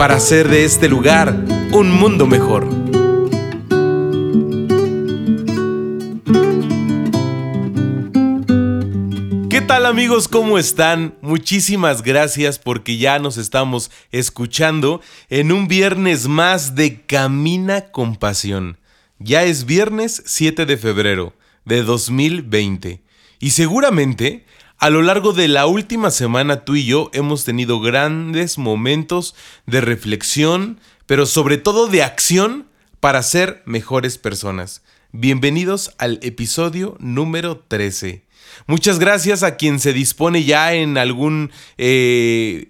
para hacer de este lugar un mundo mejor. ¿Qué tal amigos? ¿Cómo están? Muchísimas gracias porque ya nos estamos escuchando en un viernes más de Camina con Pasión. Ya es viernes 7 de febrero de 2020 y seguramente a lo largo de la última semana tú y yo hemos tenido grandes momentos de reflexión, pero sobre todo de acción para ser mejores personas. Bienvenidos al episodio número 13. Muchas gracias a quien se dispone ya en algún eh,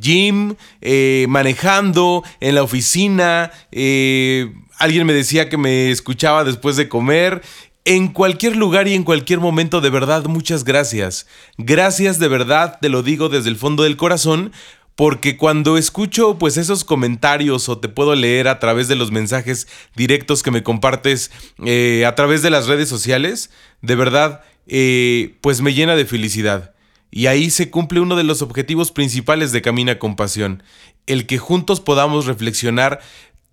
gym, eh, manejando, en la oficina. Eh, alguien me decía que me escuchaba después de comer en cualquier lugar y en cualquier momento, de verdad, muchas gracias. Gracias de verdad, te lo digo desde el fondo del corazón, porque cuando escucho pues esos comentarios o te puedo leer a través de los mensajes directos que me compartes eh, a través de las redes sociales, de verdad, eh, pues me llena de felicidad. Y ahí se cumple uno de los objetivos principales de Camina con Pasión, el que juntos podamos reflexionar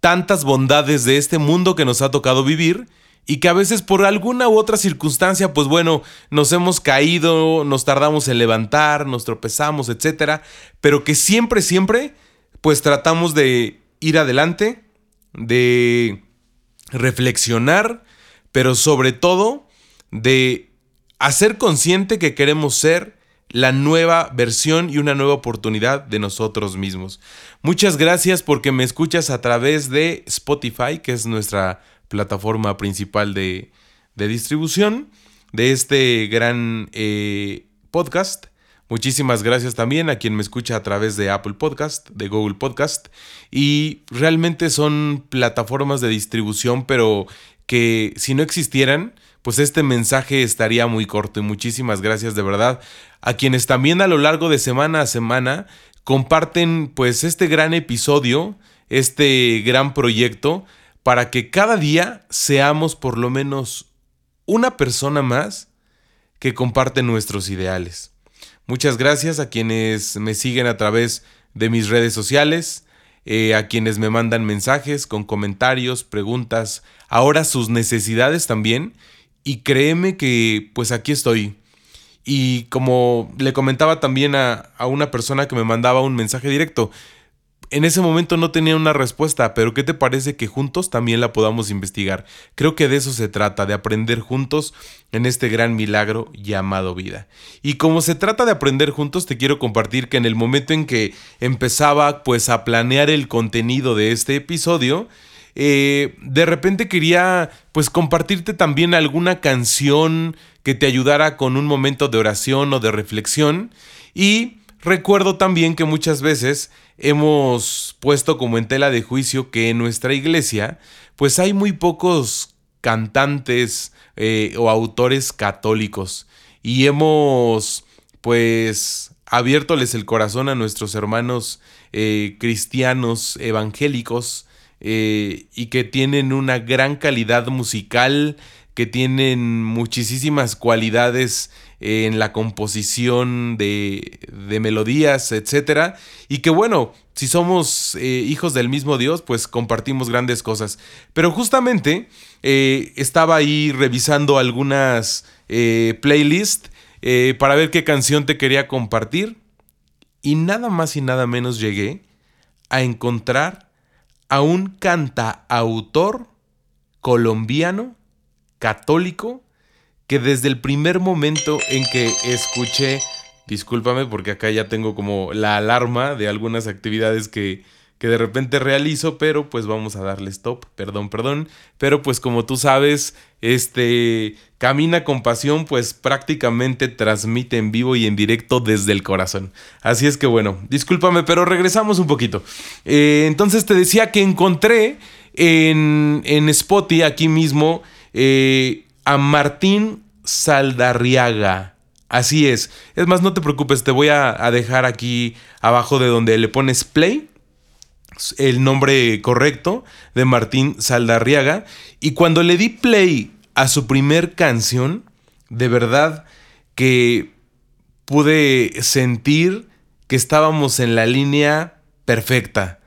tantas bondades de este mundo que nos ha tocado vivir, y que a veces por alguna u otra circunstancia, pues bueno, nos hemos caído, nos tardamos en levantar, nos tropezamos, etcétera, pero que siempre, siempre, pues tratamos de ir adelante, de reflexionar, pero sobre todo de hacer consciente que queremos ser la nueva versión y una nueva oportunidad de nosotros mismos. Muchas gracias porque me escuchas a través de Spotify, que es nuestra plataforma principal de, distribución de este gran eh, podcast. Muchísimas gracias también a quien me escucha a través de Apple Podcast, de Google Podcast. Y realmente son plataformas de distribución, pero que si no existieran, pues este mensaje estaría muy corto. Y muchísimas gracias de verdad a quienes también a lo largo de semana a semana comparten pues este gran episodio, este gran proyecto para que cada día seamos por lo menos una persona más que comparte nuestros ideales. Muchas gracias a quienes me siguen a través de mis redes sociales, eh, a quienes me mandan mensajes con comentarios, preguntas, ahora sus necesidades también. Y créeme que pues aquí estoy. Y como le comentaba también a, a una persona que me mandaba un mensaje directo, en ese momento no tenía una respuesta, pero ¿qué te parece que juntos también la podamos investigar? Creo que de eso se trata, de aprender juntos en este gran milagro llamado vida. Y como se trata de aprender juntos, te quiero compartir que en el momento en que empezaba pues a planear el contenido de este episodio, eh, de repente quería pues compartirte también alguna canción que te ayudara con un momento de oración o de reflexión y recuerdo también que muchas veces hemos puesto como en tela de juicio que en nuestra iglesia pues hay muy pocos cantantes eh, o autores católicos. Y hemos pues abiertoles el corazón a nuestros hermanos eh, cristianos evangélicos eh, y que tienen una gran calidad musical, que tienen muchísimas cualidades en la composición de, de melodías, etc. Y que bueno, si somos eh, hijos del mismo Dios, pues compartimos grandes cosas. Pero justamente eh, estaba ahí revisando algunas eh, playlists para ver qué canción te quería compartir. Y nada más y nada menos llegué a encontrar a un cantautor colombiano, católico, que desde el primer momento en que escuché, discúlpame porque acá ya tengo como la alarma de algunas actividades que, que de repente realizo, pero pues vamos a darle stop, perdón, perdón. Pero pues como tú sabes, este Camina con Pasión pues prácticamente transmite en vivo y en directo desde el corazón. Así es que bueno, discúlpame, pero regresamos un poquito. Eh, entonces te decía que encontré en, en Spotify aquí mismo eh, a Martín Saldarriaga. Así es. Es más, no te preocupes, te voy a, dejar aquí abajo de donde le pones play el nombre correcto de Martín Saldarriaga. Y cuando le di play a su primer canción, de verdad que pude sentir que estábamos en la línea perfecta.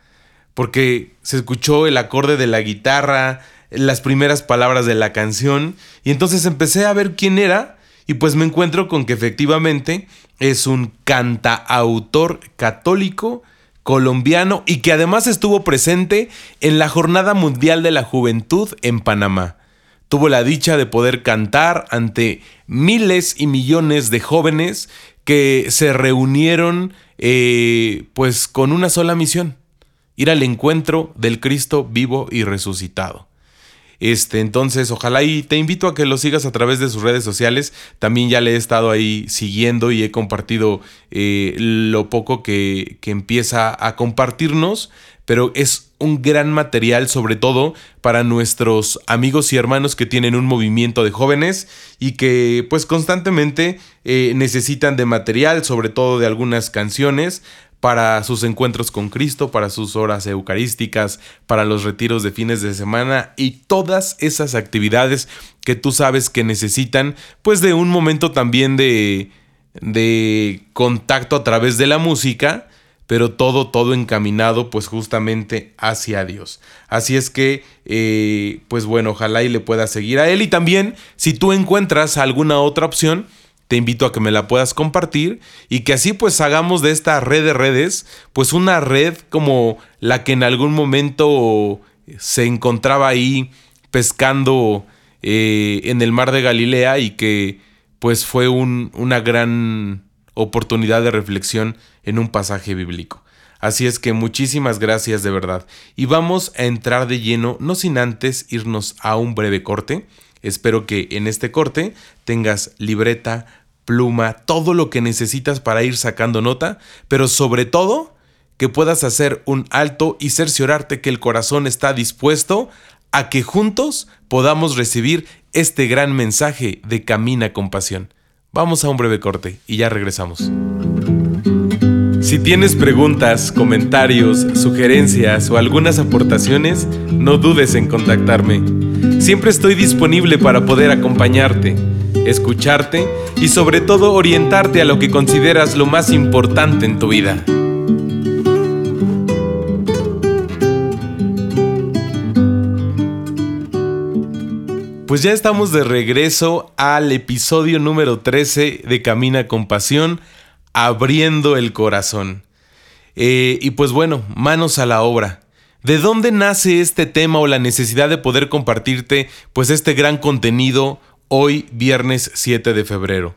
Porque se escuchó el acorde de la guitarra, las primeras palabras de la canción. Y entonces empecé a ver quién era y pues me encuentro con que efectivamente es un cantaautor católico colombiano y que además estuvo presente en la Jornada Mundial de la Juventud en Panamá. Tuvo la dicha de poder cantar ante miles y millones de jóvenes que se reunieron eh, pues con una sola misión, ir al encuentro del Cristo vivo y resucitado. Este, entonces, ojalá y te invito a que lo sigas a través de sus redes sociales. También ya le he estado ahí siguiendo y he compartido eh, lo poco que, que empieza a compartirnos, pero es un gran material sobre todo para nuestros amigos y hermanos que tienen un movimiento de jóvenes y que pues constantemente eh, necesitan de material, sobre todo de algunas canciones para sus encuentros con Cristo, para sus horas eucarísticas, para los retiros de fines de semana y todas esas actividades que tú sabes que necesitan, pues de un momento también de, de contacto a través de la música, pero todo, todo encaminado pues justamente hacia Dios. Así es que, eh, pues bueno, ojalá y le puedas seguir a él y también si tú encuentras alguna otra opción, te invito a que me la puedas compartir y que así pues hagamos de esta red de redes pues una red como la que en algún momento se encontraba ahí pescando eh, en el mar de Galilea y que pues fue una gran oportunidad de reflexión en un pasaje bíblico. Así es que muchísimas gracias de verdad. Y vamos a entrar de lleno, no sin antes irnos a un breve corte. Espero que en este corte tengas libreta, pluma, todo lo que necesitas para ir sacando nota, pero sobre todo que puedas hacer un alto y cerciorarte que el corazón está dispuesto a que juntos podamos recibir este gran mensaje de Camina con Pasión. Vamos a un breve corte y ya regresamos. Si tienes preguntas, comentarios, sugerencias o algunas aportaciones, no dudes en contactarme. Siempre estoy disponible para poder acompañarte, escucharte y sobre todo orientarte a lo que consideras lo más importante en tu vida. Pues ya estamos de regreso al episodio número 13 de Camina con Pasión abriendo el corazón. Eh, y pues bueno, manos a la obra. ¿De dónde nace este tema o la necesidad de poder compartirte pues este gran contenido hoy viernes 7 de febrero?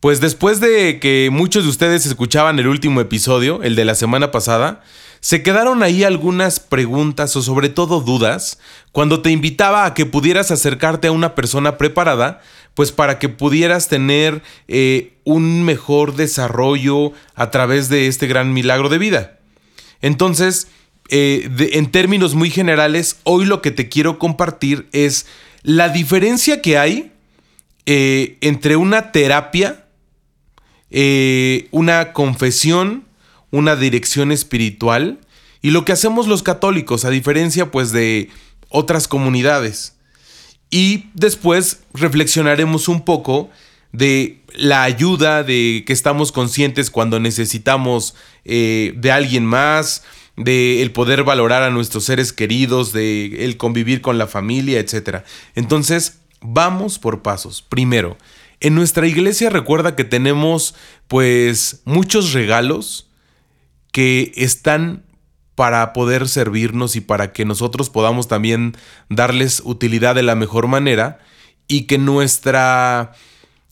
Pues después de que muchos de ustedes escuchaban el último episodio, el de la semana pasada, se quedaron ahí algunas preguntas o sobre todo dudas cuando te invitaba a que pudieras acercarte a una persona preparada pues para que pudieras tener eh, un mejor desarrollo a través de este gran milagro de vida. Entonces, eh, en términos muy generales, hoy lo que te quiero compartir es la diferencia que hay eh, entre una terapia, una confesión, una dirección espiritual y lo que hacemos los católicos, a diferencia pues de otras comunidades. Y después reflexionaremos un poco de la ayuda de que estamos conscientes cuando necesitamos eh, de alguien más, de el poder valorar a nuestros seres queridos, de el convivir con la familia, etc. Entonces, vamos por pasos. Primero, en nuestra iglesia recuerda que tenemos pues muchos regalos que están para poder servirnos y para que nosotros podamos también darles utilidad de la mejor manera y que nuestra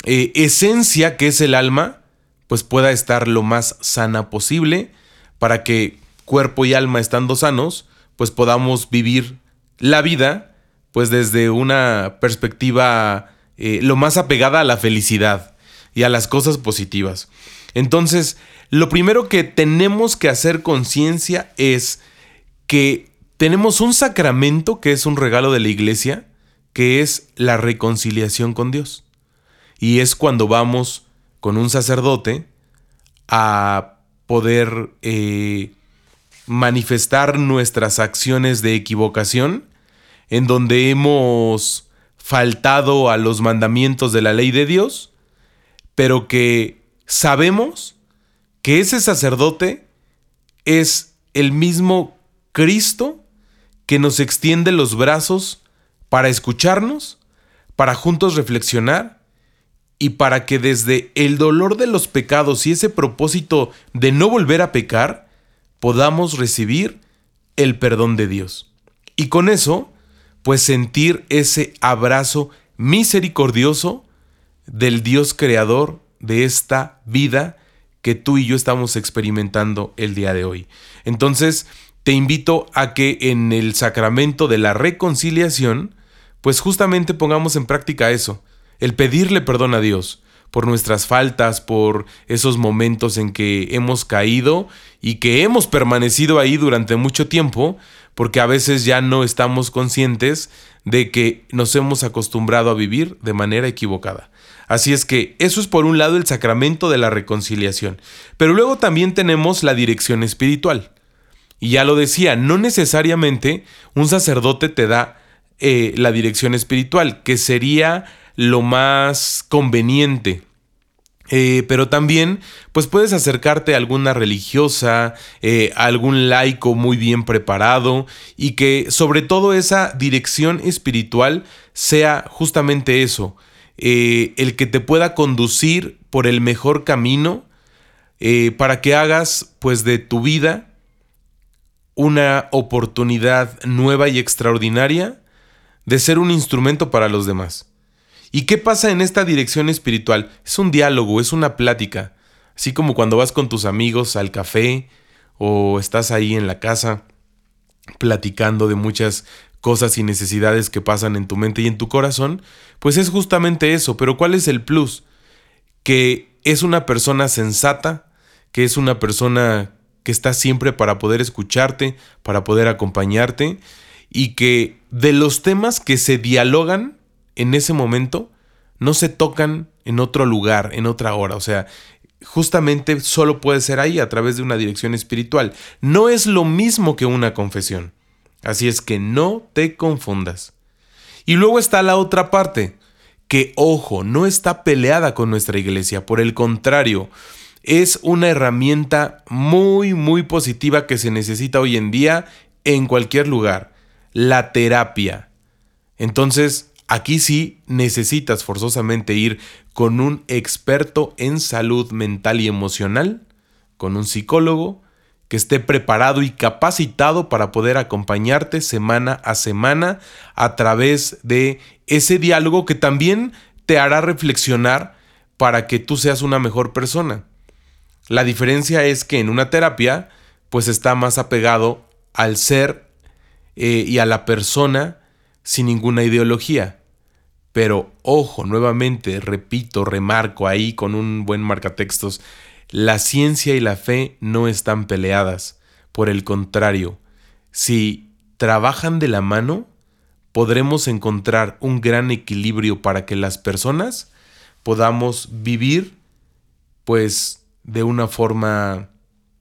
eh, esencia, que es el alma, pues pueda estar lo más sana posible para que cuerpo y alma estando sanos, pues podamos vivir la vida pues desde una perspectiva eh, lo más apegada a la felicidad y a las cosas positivas. Entonces, lo primero que tenemos que hacer conciencia es que tenemos un sacramento que es un regalo de la iglesia, que es la reconciliación con Dios. Y es cuando vamos con un sacerdote a poder eh, manifestar nuestras acciones de equivocación, en donde hemos faltado a los mandamientos de la ley de Dios, pero que sabemos que ese sacerdote es el mismo Cristo que nos extiende los brazos para escucharnos, para juntos reflexionar y para que desde el dolor de los pecados y ese propósito de no volver a pecar, podamos recibir el perdón de Dios. Y con eso, pues sentir ese abrazo misericordioso del Dios creador de esta vida que tú y yo estamos experimentando el día de hoy. Entonces, te invito a que en el sacramento de la reconciliación, pues justamente pongamos en práctica eso, el pedirle perdón a Dios por nuestras faltas, por esos momentos en que hemos caído y que hemos permanecido ahí durante mucho tiempo, porque a veces ya no estamos conscientes de que nos hemos acostumbrado a vivir de manera equivocada. Así es que eso es por un lado el sacramento de la reconciliación, pero luego también tenemos la dirección espiritual. Y ya lo decía, no necesariamente un sacerdote te da eh, la dirección espiritual, que sería lo más conveniente. Eh, pero también, pues puedes acercarte a alguna religiosa, eh, a algún laico muy bien preparado y que sobre todo esa dirección espiritual sea justamente eso, el que te pueda conducir por el mejor camino para que hagas pues de tu vida una oportunidad nueva y extraordinaria de ser un instrumento para los demás. ¿Y qué pasa en esta dirección espiritual? Es un diálogo, es una plática, así como cuando vas con tus amigos al café o estás ahí en la casa platicando de muchas cosas y necesidades que pasan en tu mente y en tu corazón, pues es justamente eso, pero ¿cuál es el plus? Que es una persona sensata, que es una persona que está siempre para poder escucharte, para poder acompañarte y que de los temas que se dialogan en ese momento no se tocan en otro lugar, en otra hora. O sea, justamente solo puede ser ahí a través de una dirección espiritual. No es lo mismo que una confesión. Así es que no te confundas. Y luego está la otra parte, que ojo, no está peleada con nuestra iglesia, por el contrario, es una herramienta muy, muy positiva que se necesita hoy en día en cualquier lugar. La terapia. Entonces, aquí sí necesitas forzosamente ir con un experto en salud mental y emocional, con un psicólogo que esté preparado y capacitado para poder acompañarte semana a semana a través de ese diálogo que también te hará reflexionar para que tú seas una mejor persona. La diferencia es que en una terapia, pues está más apegado al ser eh, y a la persona sin ninguna ideología. Pero ojo, nuevamente, repito, remarco ahí con un buen marcatextos, la ciencia y la fe no están peleadas. Por el contrario, si trabajan de la mano, podremos encontrar un gran equilibrio para que las personas podamos vivir, pues, de una forma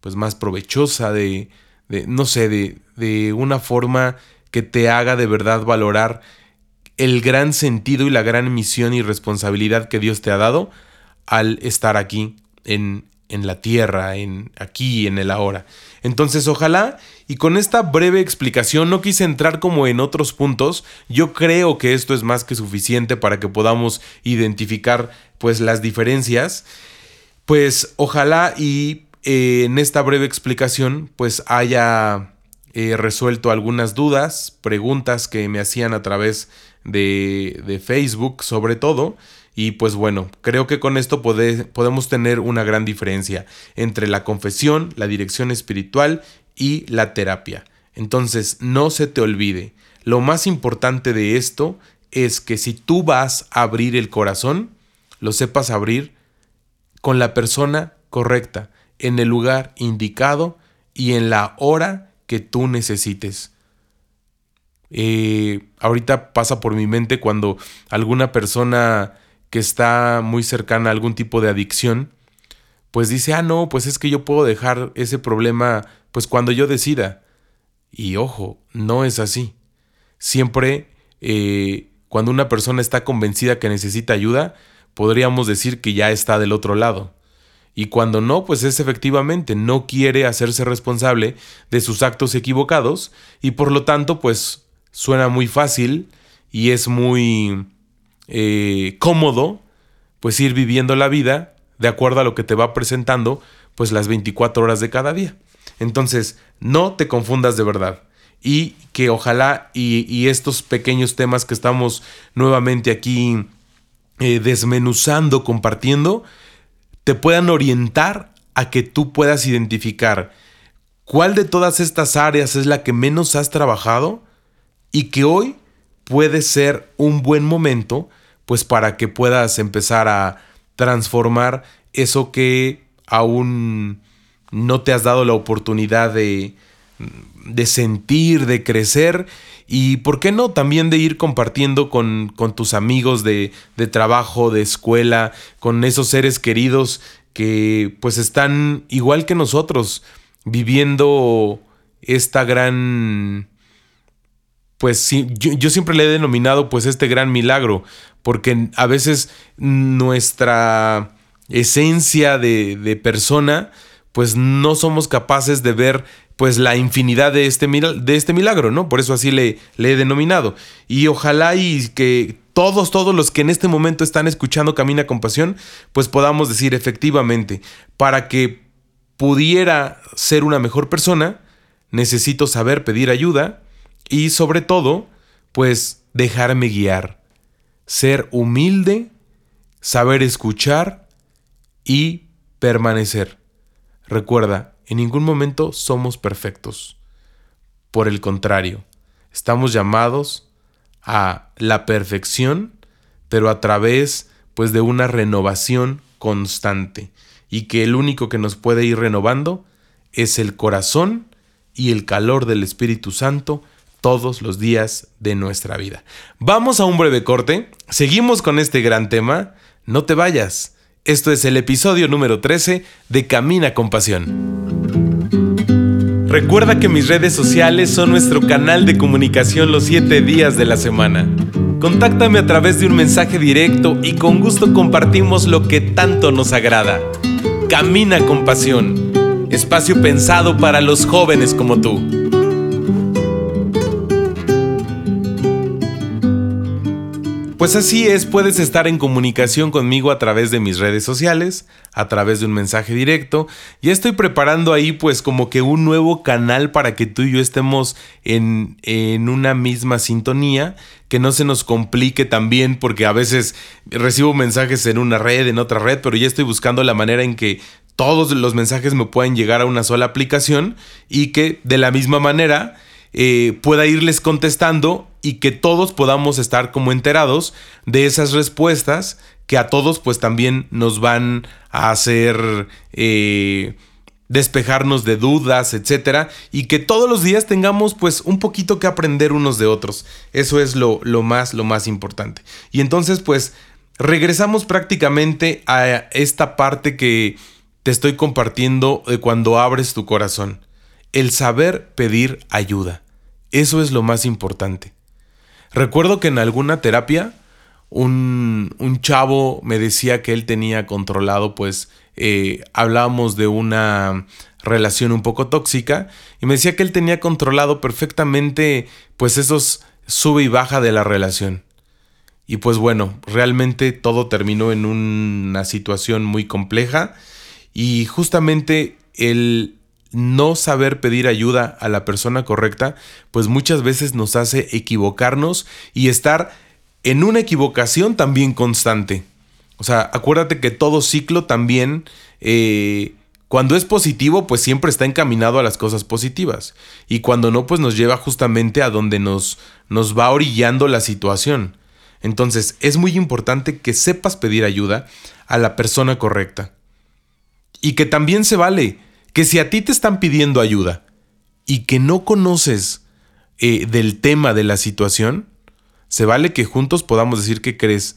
pues más provechosa, de, no sé, de, de una forma que te haga de verdad valorar el gran sentido y la gran misión y responsabilidad que Dios te ha dado al estar aquí en, en la tierra, en aquí, en el ahora. Entonces, ojalá, y con esta breve explicación, no quise entrar como en otros puntos, yo creo que esto es más que suficiente para que podamos identificar pues las diferencias pues ojalá y eh, en esta breve explicación pues haya eh, resuelto algunas dudas, preguntas que me hacían a través de, de Facebook sobre todo. Y pues bueno, creo que con esto podemos tener una gran diferencia entre la confesión, la dirección espiritual y la terapia. Entonces, no se te olvide, lo más importante de esto es que si tú vas a abrir el corazón, lo sepas abrir con la persona correcta, en el lugar indicado y en la hora que tú necesites. Eh, ahorita pasa por mi mente cuando alguna persona que está muy cercana a algún tipo de adicción, pues dice, ah, no, pues es que yo puedo dejar ese problema pues cuando yo decida. Y ojo, no es así. Siempre eh, cuando una persona está convencida que necesita ayuda, podríamos decir que ya está del otro lado. Y cuando no, pues es efectivamente, no quiere hacerse responsable de sus actos equivocados y por lo tanto, pues suena muy fácil y es muy eh, cómodo, pues ir viviendo la vida de acuerdo a lo que te va presentando, pues las 24 horas de cada día. Entonces, no te confundas de verdad. Y que ojalá y, estos pequeños temas que estamos nuevamente aquí eh, desmenuzando, compartiendo, te puedan orientar a que tú puedas identificar cuál de todas estas áreas es la que menos has trabajado y que hoy puede ser un buen momento pues para que puedas empezar a transformar eso que aún no te has dado la oportunidad de, de sentir, de crecer y, ¿por qué no?, también de ir compartiendo con, con tus amigos de, de, trabajo, de escuela, con esos seres queridos que pues están igual que nosotros, viviendo esta gran... Pues sí, yo, siempre le he denominado pues este gran milagro, porque a veces nuestra esencia de persona pues no somos capaces de ver pues la infinidad de este, de este milagro, ¿no? Por eso así le, le he denominado. Y ojalá y que todos, todos los que en este momento están escuchando Camina con Pasión, pues podamos decir efectivamente, para que pudiera ser una mejor persona, necesito saber pedir ayuda y sobre todo, pues dejarme guiar, ser humilde, saber escuchar y permanecer. Recuerda, en ningún momento somos perfectos. Por el contrario, estamos llamados a la perfección, pero a través pues de una renovación constante y que el único que nos puede ir renovando es el corazón y el calor del Espíritu Santo todos los días de nuestra vida. Vamos a un breve corte, seguimos con este gran tema, no te vayas. Esto es el episodio número 13 de Camina con Pasión. Recuerda que mis redes sociales son nuestro canal de comunicación los 7 días de la semana. Contáctame a través de un mensaje directo y con gusto compartimos lo que tanto nos agrada. Camina con Pasión. Espacio pensado para los jóvenes como tú. Pues así es, puedes estar en comunicación conmigo a través de mis redes sociales, a través de un mensaje directo. Ya estoy preparando ahí pues como que un nuevo canal para que tú y yo estemos en, en una misma sintonía, que no se nos complique también porque a veces recibo mensajes en una red, en otra red, pero ya estoy buscando la manera en que todos los mensajes me puedan llegar a una sola aplicación y que de la misma manera eh, pueda irles contestando y que todos podamos estar como enterados de esas respuestas que a todos pues también nos van a hacer eh, despejarnos de dudas, etcétera, y que todos los días tengamos pues un poquito que aprender unos de otros. Eso es lo, lo más, lo más importante. Y entonces pues regresamos prácticamente a esta parte que te estoy compartiendo de cuando abres tu corazón. El saber pedir ayuda. Eso es lo más importante. Recuerdo que en alguna terapia un, un chavo me decía que él tenía controlado, pues eh, hablábamos de una relación un poco tóxica y me decía que él tenía controlado perfectamente pues esos sube y baja de la relación. Y pues bueno, realmente todo terminó en una situación muy compleja y justamente el no saber pedir ayuda a la persona correcta, pues muchas veces nos hace equivocarnos y estar en una equivocación también constante. O sea, acuérdate que todo ciclo también, eh, Cuando es positivo, pues siempre está encaminado a las cosas positivas. Y cuando no, pues nos lleva justamente a donde nos, nos va orillando la situación. Entonces, es muy importante que sepas pedir ayuda a la persona correcta. Y que también se vale que si a ti te están pidiendo ayuda y que no conoces eh, del tema de la situación, se vale que juntos podamos decir que crees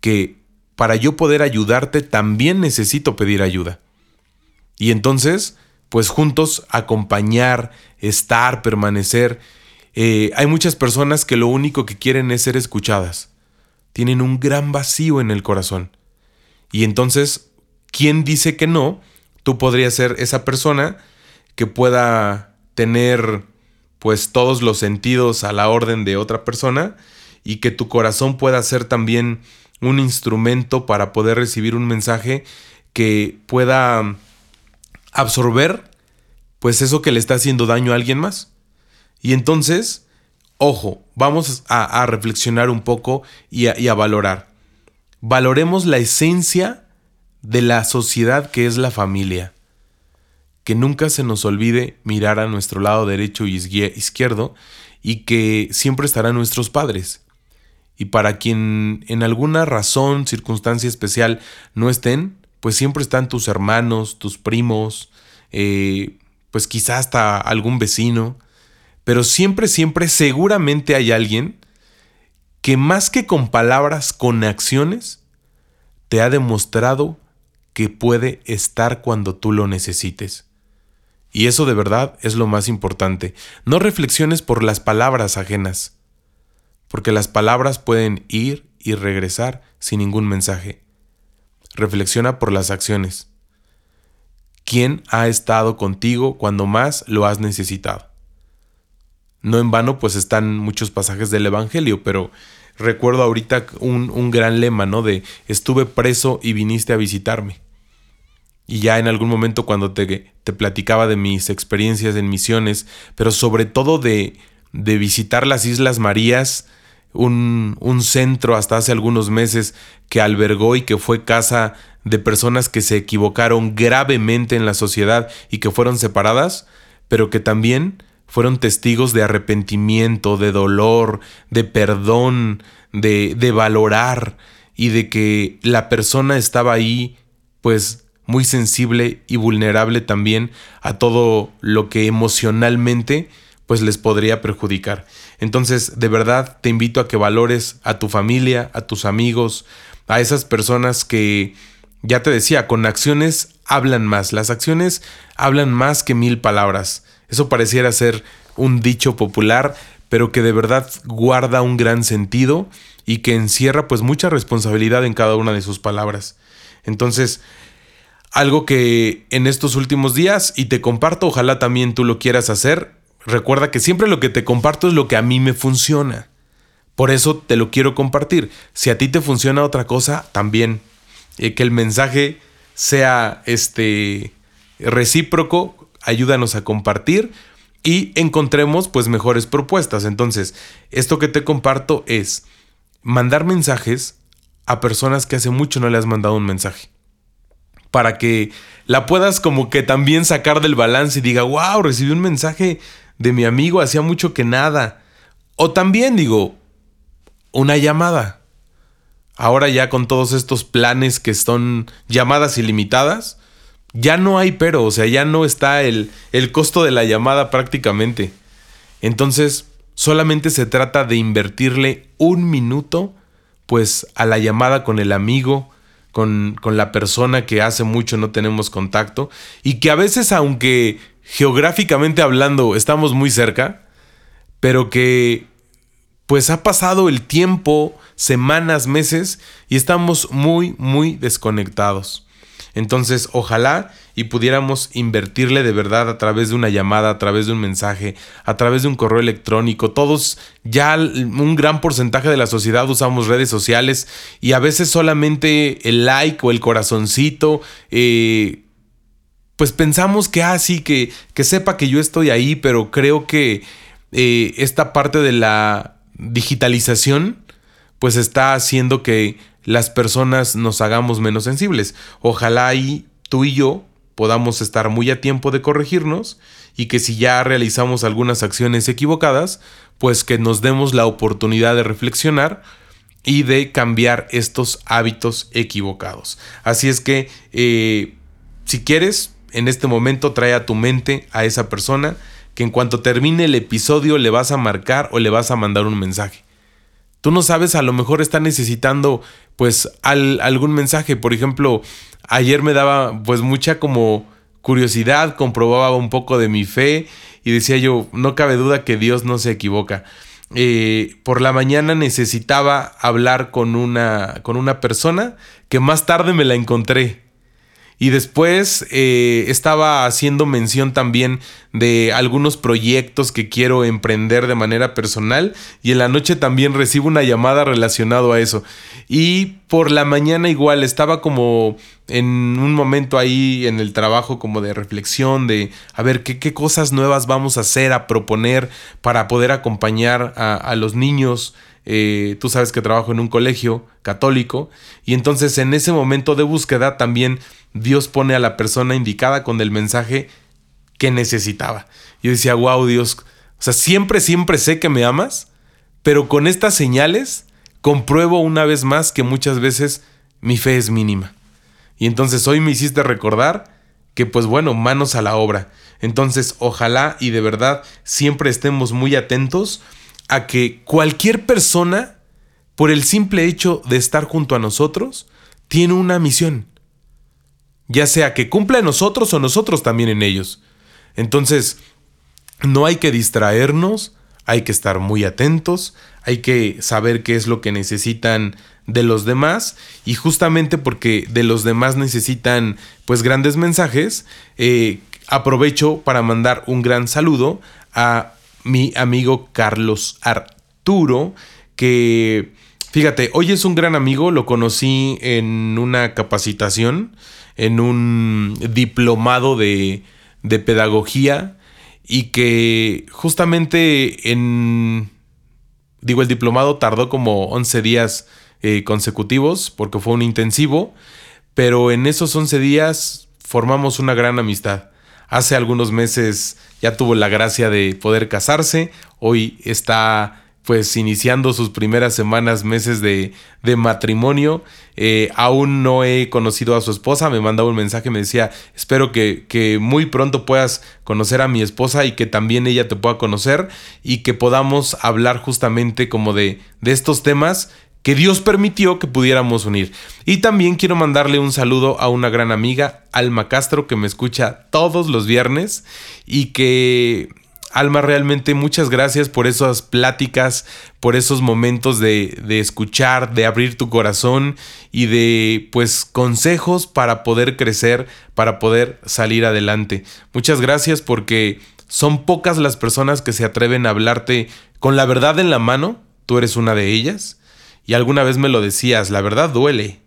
que para yo poder ayudarte también necesito pedir ayuda. Y entonces, pues juntos acompañar, estar, permanecer. Eh, hay muchas personas que lo único que quieren es ser escuchadas. Tienen un gran vacío en el corazón. Y entonces, ¿quién dice que no? Tú podrías ser esa persona que pueda tener pues todos los sentidos a la orden de otra persona y que tu corazón pueda ser también un instrumento para poder recibir un mensaje que pueda absorber pues eso que le está haciendo daño a alguien más. Y entonces, ojo, vamos a, reflexionar un poco y a, y a valorar. Valoremos la esencia de la sociedad que es la familia. Que nunca se nos olvide mirar a nuestro lado derecho y izquierdo y que siempre estarán nuestros padres. Y para quien en alguna razón, circunstancia especial no estén, pues siempre están tus hermanos, tus primos, eh, pues quizás hasta algún vecino, pero siempre, siempre, seguramente hay alguien que más que con palabras, con acciones, te ha demostrado que puede estar cuando tú lo necesites. Y eso de verdad es lo más importante. No reflexiones por las palabras ajenas, porque las palabras pueden ir y regresar sin ningún mensaje. Reflexiona por las acciones. ¿Quién ha estado contigo cuando más lo has necesitado? No en vano, pues están muchos pasajes del Evangelio, pero recuerdo ahorita un, gran lema, ¿no? De estuve preso y viniste a visitarme. Y ya en algún momento cuando te, te platicaba de mis experiencias en misiones, pero sobre todo de, de visitar las Islas Marías, un, un, centro hasta hace algunos meses que albergó y que fue casa de personas que se equivocaron gravemente en la sociedad y que fueron separadas, pero que también fueron testigos de arrepentimiento, de dolor, de perdón, de, de valorar y de que la persona estaba ahí pues muy sensible y vulnerable también a todo lo que emocionalmente pues les podría perjudicar. Entonces, de verdad, te invito a que valores a tu familia, a tus amigos, a esas personas que, ya te decía, con acciones hablan más. Las acciones hablan más que mil palabras. Eso pareciera ser un dicho popular, pero que de verdad guarda un gran sentido y que encierra pues mucha responsabilidad en cada una de sus palabras. Entonces, algo que en estos últimos días, y te comparto, ojalá también tú lo quieras hacer, Recuerda que siempre lo que te comparto es lo que a mí me funciona. Por eso te lo quiero compartir. Si a ti te funciona otra cosa, también. Eh, que el mensaje sea este recíproco, ayúdanos a compartir y encontremos pues mejores propuestas. Entonces, esto que te comparto es mandar mensajes a personas que hace mucho no le has mandado un mensaje. Para que la puedas como que también sacar del balance y diga, wow, recibí un mensaje de mi amigo hacía mucho que nada. O también digo, una llamada. Ahora ya con todos estos planes que son llamadas ilimitadas, ya no hay pero, o sea, ya no está el, el costo de la llamada prácticamente. Entonces, solamente se trata de invertirle un minuto, pues, a la llamada con el amigo, con, con la persona que hace mucho no tenemos contacto, y que a veces, aunque geográficamente hablando estamos muy cerca, pero que pues ha pasado el tiempo, semanas, meses, y estamos muy, muy desconectados. Entonces, ojalá y pudiéramos invertirle de verdad a través de una llamada, a través de un mensaje, a través de un correo electrónico. Todos, ya un gran porcentaje de la sociedad usamos redes sociales y a veces solamente el like o el corazoncito eh, pues pensamos que, ah, sí, que, que sepa que yo estoy ahí, pero creo que eh, esta parte de la digitalización, pues está haciendo que las personas nos hagamos menos sensibles. Ojalá ahí tú y yo podamos estar muy a tiempo de corregirnos y que si ya realizamos algunas acciones equivocadas, pues que nos demos la oportunidad de reflexionar y de cambiar estos hábitos equivocados. Así es que, eh, si quieres, en este momento trae a tu mente a esa persona que en cuanto termine el episodio le vas a marcar o le vas a mandar un mensaje. Tú no sabes, a lo mejor está necesitando pues algún mensaje. Por ejemplo, ayer me daba pues mucha como curiosidad, comprobaba un poco de mi fe y decía yo, no cabe duda que Dios no se equivoca. Eh, por la mañana necesitaba hablar con una, con una persona que más tarde me la encontré. Y después eh, estaba haciendo mención también de algunos proyectos que quiero emprender de manera personal y en la noche también recibo una llamada relacionado a eso. Y por la mañana igual estaba como en un momento ahí en el trabajo como de reflexión de a ver qué, cosas nuevas vamos a hacer, a proponer para poder acompañar a los niños. Eh, tú sabes que trabajo en un colegio católico y entonces en ese momento de búsqueda también Dios pone a la persona indicada con el mensaje que necesitaba. Yo decía, wow, Dios, o sea, siempre, siempre sé que me amas, pero con estas señales compruebo una vez más que muchas veces mi fe es mínima. Y entonces hoy me hiciste recordar que pues bueno, manos a la obra. Entonces ojalá y de verdad siempre estemos muy atentos a que cualquier persona, por el simple hecho de estar junto a nosotros, tiene una misión ya sea que cumpla en nosotros o nosotros también en ellos. Entonces, no hay que distraernos, hay que estar muy atentos, hay que saber qué es lo que necesitan de los demás y justamente porque de los demás necesitan pues grandes mensajes, eh, aprovecho para mandar un gran saludo a mi amigo Carlos Arturo, que fíjate, hoy es un gran amigo, lo conocí en una capacitación en un diplomado de, de pedagogía y que justamente en, digo, el diplomado tardó como 11 días eh, consecutivos porque fue un intensivo, pero en esos 11 días formamos una gran amistad. Hace algunos meses ya tuvo la gracia de poder casarse, hoy está pues iniciando sus primeras semanas, meses de, de matrimonio. Eh, aún no he conocido a su esposa, me mandaba un mensaje, me decía, espero que, que, muy pronto puedas conocer a mi esposa y que también ella te pueda conocer y que podamos hablar justamente como de, de estos temas que Dios permitió que pudiéramos unir. Y también quiero mandarle un saludo a una gran amiga, Alma Castro, que me escucha todos los viernes y que Alma, realmente muchas gracias por esas pláticas, por esos momentos de, de, escuchar, de abrir tu corazón y de pues consejos para poder crecer, para poder salir adelante. Muchas gracias porque son pocas las personas que se atreven a hablarte con la verdad en la mano, tú eres una de ellas, y alguna vez me lo decías, la verdad duele,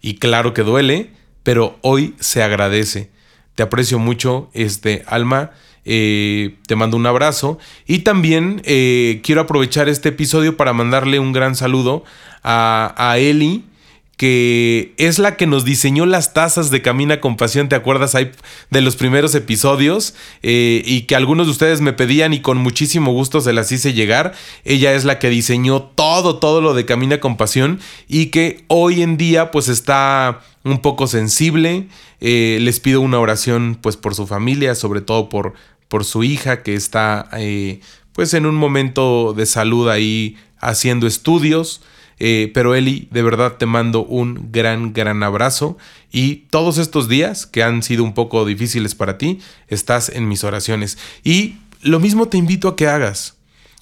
y claro que duele, pero hoy se agradece. Te aprecio mucho, este Alma eh, te mando un abrazo. Y también eh, quiero aprovechar este episodio para mandarle un gran saludo a, a Eli que es la que nos diseñó las tazas de Camina con Pasión, ¿te acuerdas ahí de los primeros episodios? Eh, y que algunos de ustedes me pedían y con muchísimo gusto se las hice llegar. Ella es la que diseñó todo, todo lo de Camina con Pasión y que hoy en día pues está un poco sensible. les pido una oración pues por su familia, sobre todo por, por su hija que está eh, pues en un momento de salud ahí haciendo estudios. Eh, pero Eli, de verdad te mando un gran, gran abrazo y todos estos días que han sido un poco difíciles para ti, estás en mis oraciones. Y lo mismo te invito a que hagas,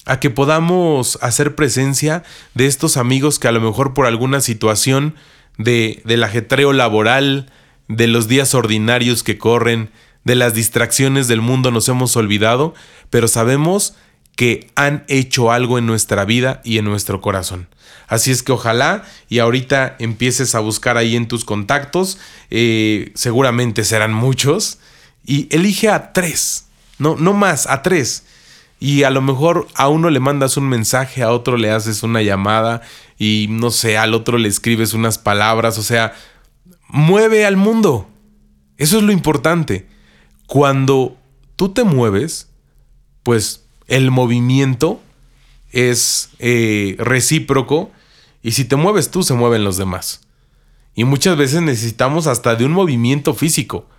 a que podamos hacer presencia de estos amigos que a lo mejor por alguna situación de, del ajetreo laboral, de los días ordinarios que corren, de las distracciones del mundo nos hemos olvidado, pero sabemos que han hecho algo en nuestra vida y en nuestro corazón. Así es que ojalá y ahorita empieces a buscar ahí en tus contactos, eh, seguramente serán muchos, y elige a tres, no, no más, a tres. Y a lo mejor a uno le mandas un mensaje, a otro le haces una llamada y no sé, al otro le escribes unas palabras, o sea, mueve al mundo. Eso es lo importante. Cuando tú te mueves, pues el movimiento es eh, recíproco y si te mueves tú, se mueven los demás. Y muchas veces necesitamos hasta de un movimiento físico.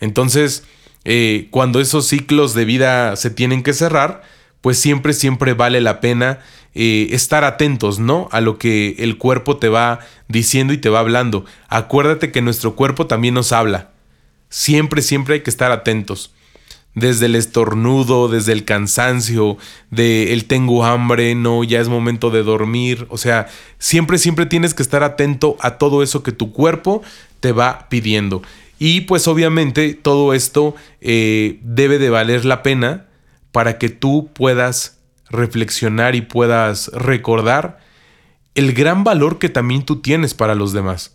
Entonces, eh, cuando esos ciclos de vida se tienen que cerrar, pues siempre, siempre vale la pena eh, estar atentos, ¿no? A lo que el cuerpo te va diciendo y te va hablando. Acuérdate que nuestro cuerpo también nos habla. Siempre, siempre hay que estar atentos. Desde el estornudo, desde el cansancio, de el tengo hambre, no, ya es momento de dormir. O sea, siempre, siempre tienes que estar atento a todo eso que tu cuerpo te va pidiendo. Y pues obviamente todo esto eh, debe de valer la pena para que tú puedas reflexionar y puedas recordar el gran valor que también tú tienes para los demás.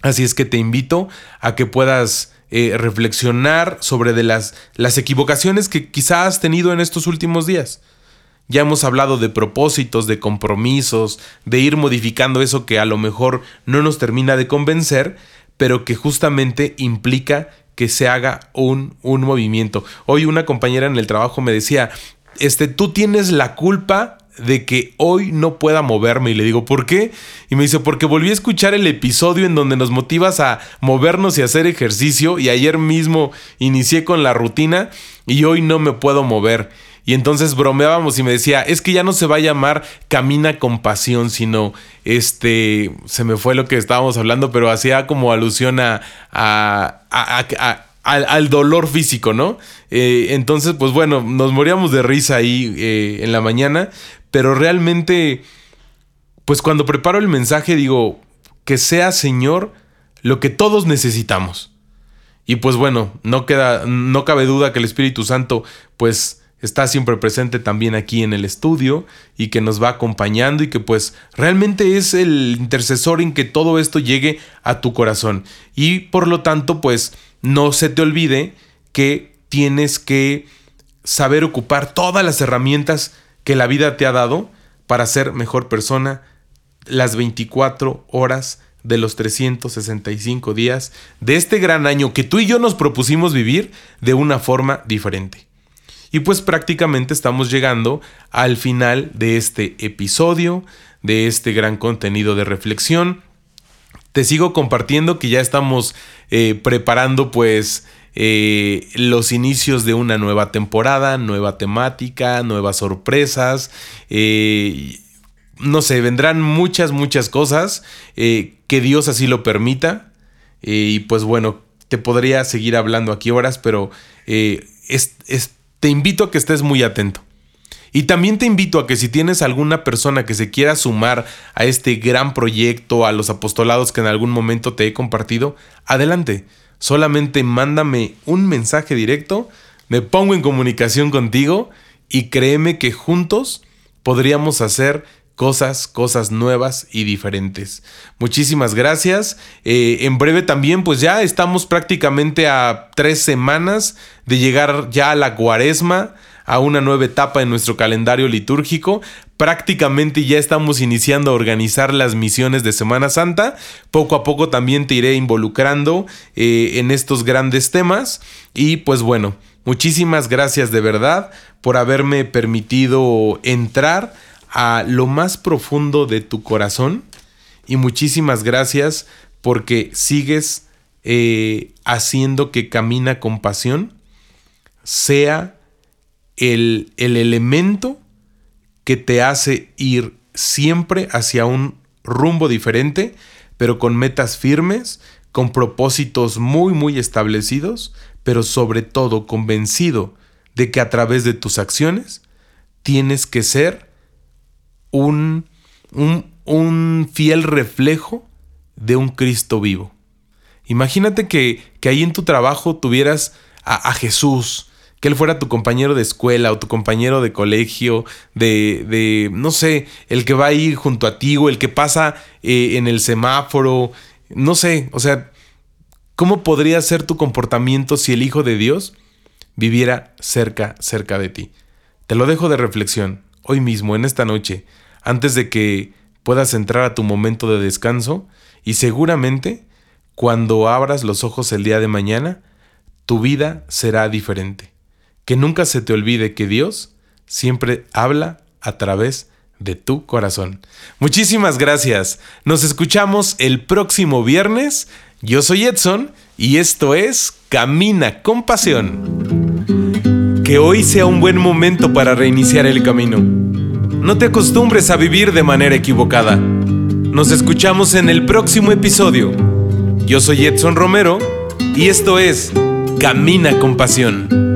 Así es que te invito a que puedas eh, reflexionar sobre las, las equivocaciones que quizás has tenido en estos últimos días. Ya hemos hablado de propósitos, de compromisos, de ir modificando eso que a lo mejor no nos termina de convencer, pero que justamente implica que se haga un, un movimiento. Hoy una compañera en el trabajo me decía, este, tú tienes la culpa de que hoy no pueda moverme. Y le digo, ¿por qué? Y me dice, porque volví a escuchar el episodio en donde nos motivas a movernos y hacer ejercicio. Y ayer mismo inicié con la rutina y hoy no me puedo mover. Y entonces bromeábamos y me decía, es que ya no se va a llamar Camina con Pasión, sino este, se me fue lo que estábamos hablando, pero hacía como alusión a, a, a al, dolor físico, ¿no? Eh, entonces, pues bueno, nos moríamos de risa ahí eh, en la mañana, pero realmente, pues cuando preparo el mensaje digo, que sea Señor lo que todos necesitamos. Y pues bueno, no queda, no cabe duda que el Espíritu Santo, pues está siempre presente también aquí en el estudio y que nos va acompañando y que pues realmente es el intercesor en que todo esto llegue a tu corazón. Y por lo tanto, pues no se te olvide que tienes que saber ocupar todas las herramientas que la vida te ha dado para ser mejor persona las 24 horas de los 365 días de este gran año que tú y yo nos propusimos vivir de una forma diferente. Y pues prácticamente estamos llegando al final de este episodio, de este gran contenido de reflexión. Te sigo compartiendo que ya estamos eh, preparando pues eh, los inicios de una nueva temporada, nueva temática, nuevas sorpresas. Eh, no sé, vendrán muchas, muchas cosas. que Dios así lo permita. y pues bueno, te podría seguir hablando aquí horas, pero te invito a que estés muy atento. Y también te invito a que si tienes alguna persona que se quiera sumar a este gran proyecto, a los apostolados que en algún momento te he compartido, adelante. Solamente mándame un mensaje directo, me pongo en comunicación contigo y créeme que juntos podríamos hacer cosas, cosas nuevas y diferentes. Muchísimas gracias. Eh, en breve también, pues ya estamos prácticamente a tres semanas de llegar ya a la cuaresma a una nueva etapa en nuestro calendario litúrgico. Prácticamente ya estamos iniciando a organizar las misiones de Semana Santa. Poco a poco también te iré involucrando eh, en estos grandes temas. Y pues bueno, muchísimas gracias de verdad por haberme permitido entrar a lo más profundo de tu corazón. Y muchísimas gracias porque sigues eh, haciendo que Camina con Pasión sea el, elemento que te hace ir siempre hacia un rumbo diferente, pero con metas firmes, con propósitos muy, muy establecidos, pero sobre todo convencido de que a través de tus acciones tienes que ser un, un, fiel reflejo de un Cristo vivo. Imagínate que, que ahí en tu trabajo tuvieras a, a Jesús, que él fuera tu compañero de escuela o tu compañero de colegio, de, de no sé, el que va a ir junto a ti o el que pasa eh, en el semáforo, no sé, o sea, ¿cómo podría ser tu comportamiento si el Hijo de Dios viviera cerca, cerca de ti? Te lo dejo de reflexión, hoy mismo, en esta noche, antes de que puedas entrar a tu momento de descanso y seguramente cuando abras los ojos el día de mañana, tu vida será diferente. Que nunca se te olvide que Dios siempre habla a través de tu corazón. Muchísimas gracias. Nos escuchamos el próximo viernes. Yo soy Edson y esto es Camina con Pasión. Que hoy sea un buen momento para reiniciar el camino. No te acostumbres a vivir de manera equivocada. Nos escuchamos en el próximo episodio. Yo soy Edson Romero y esto es Camina con Pasión.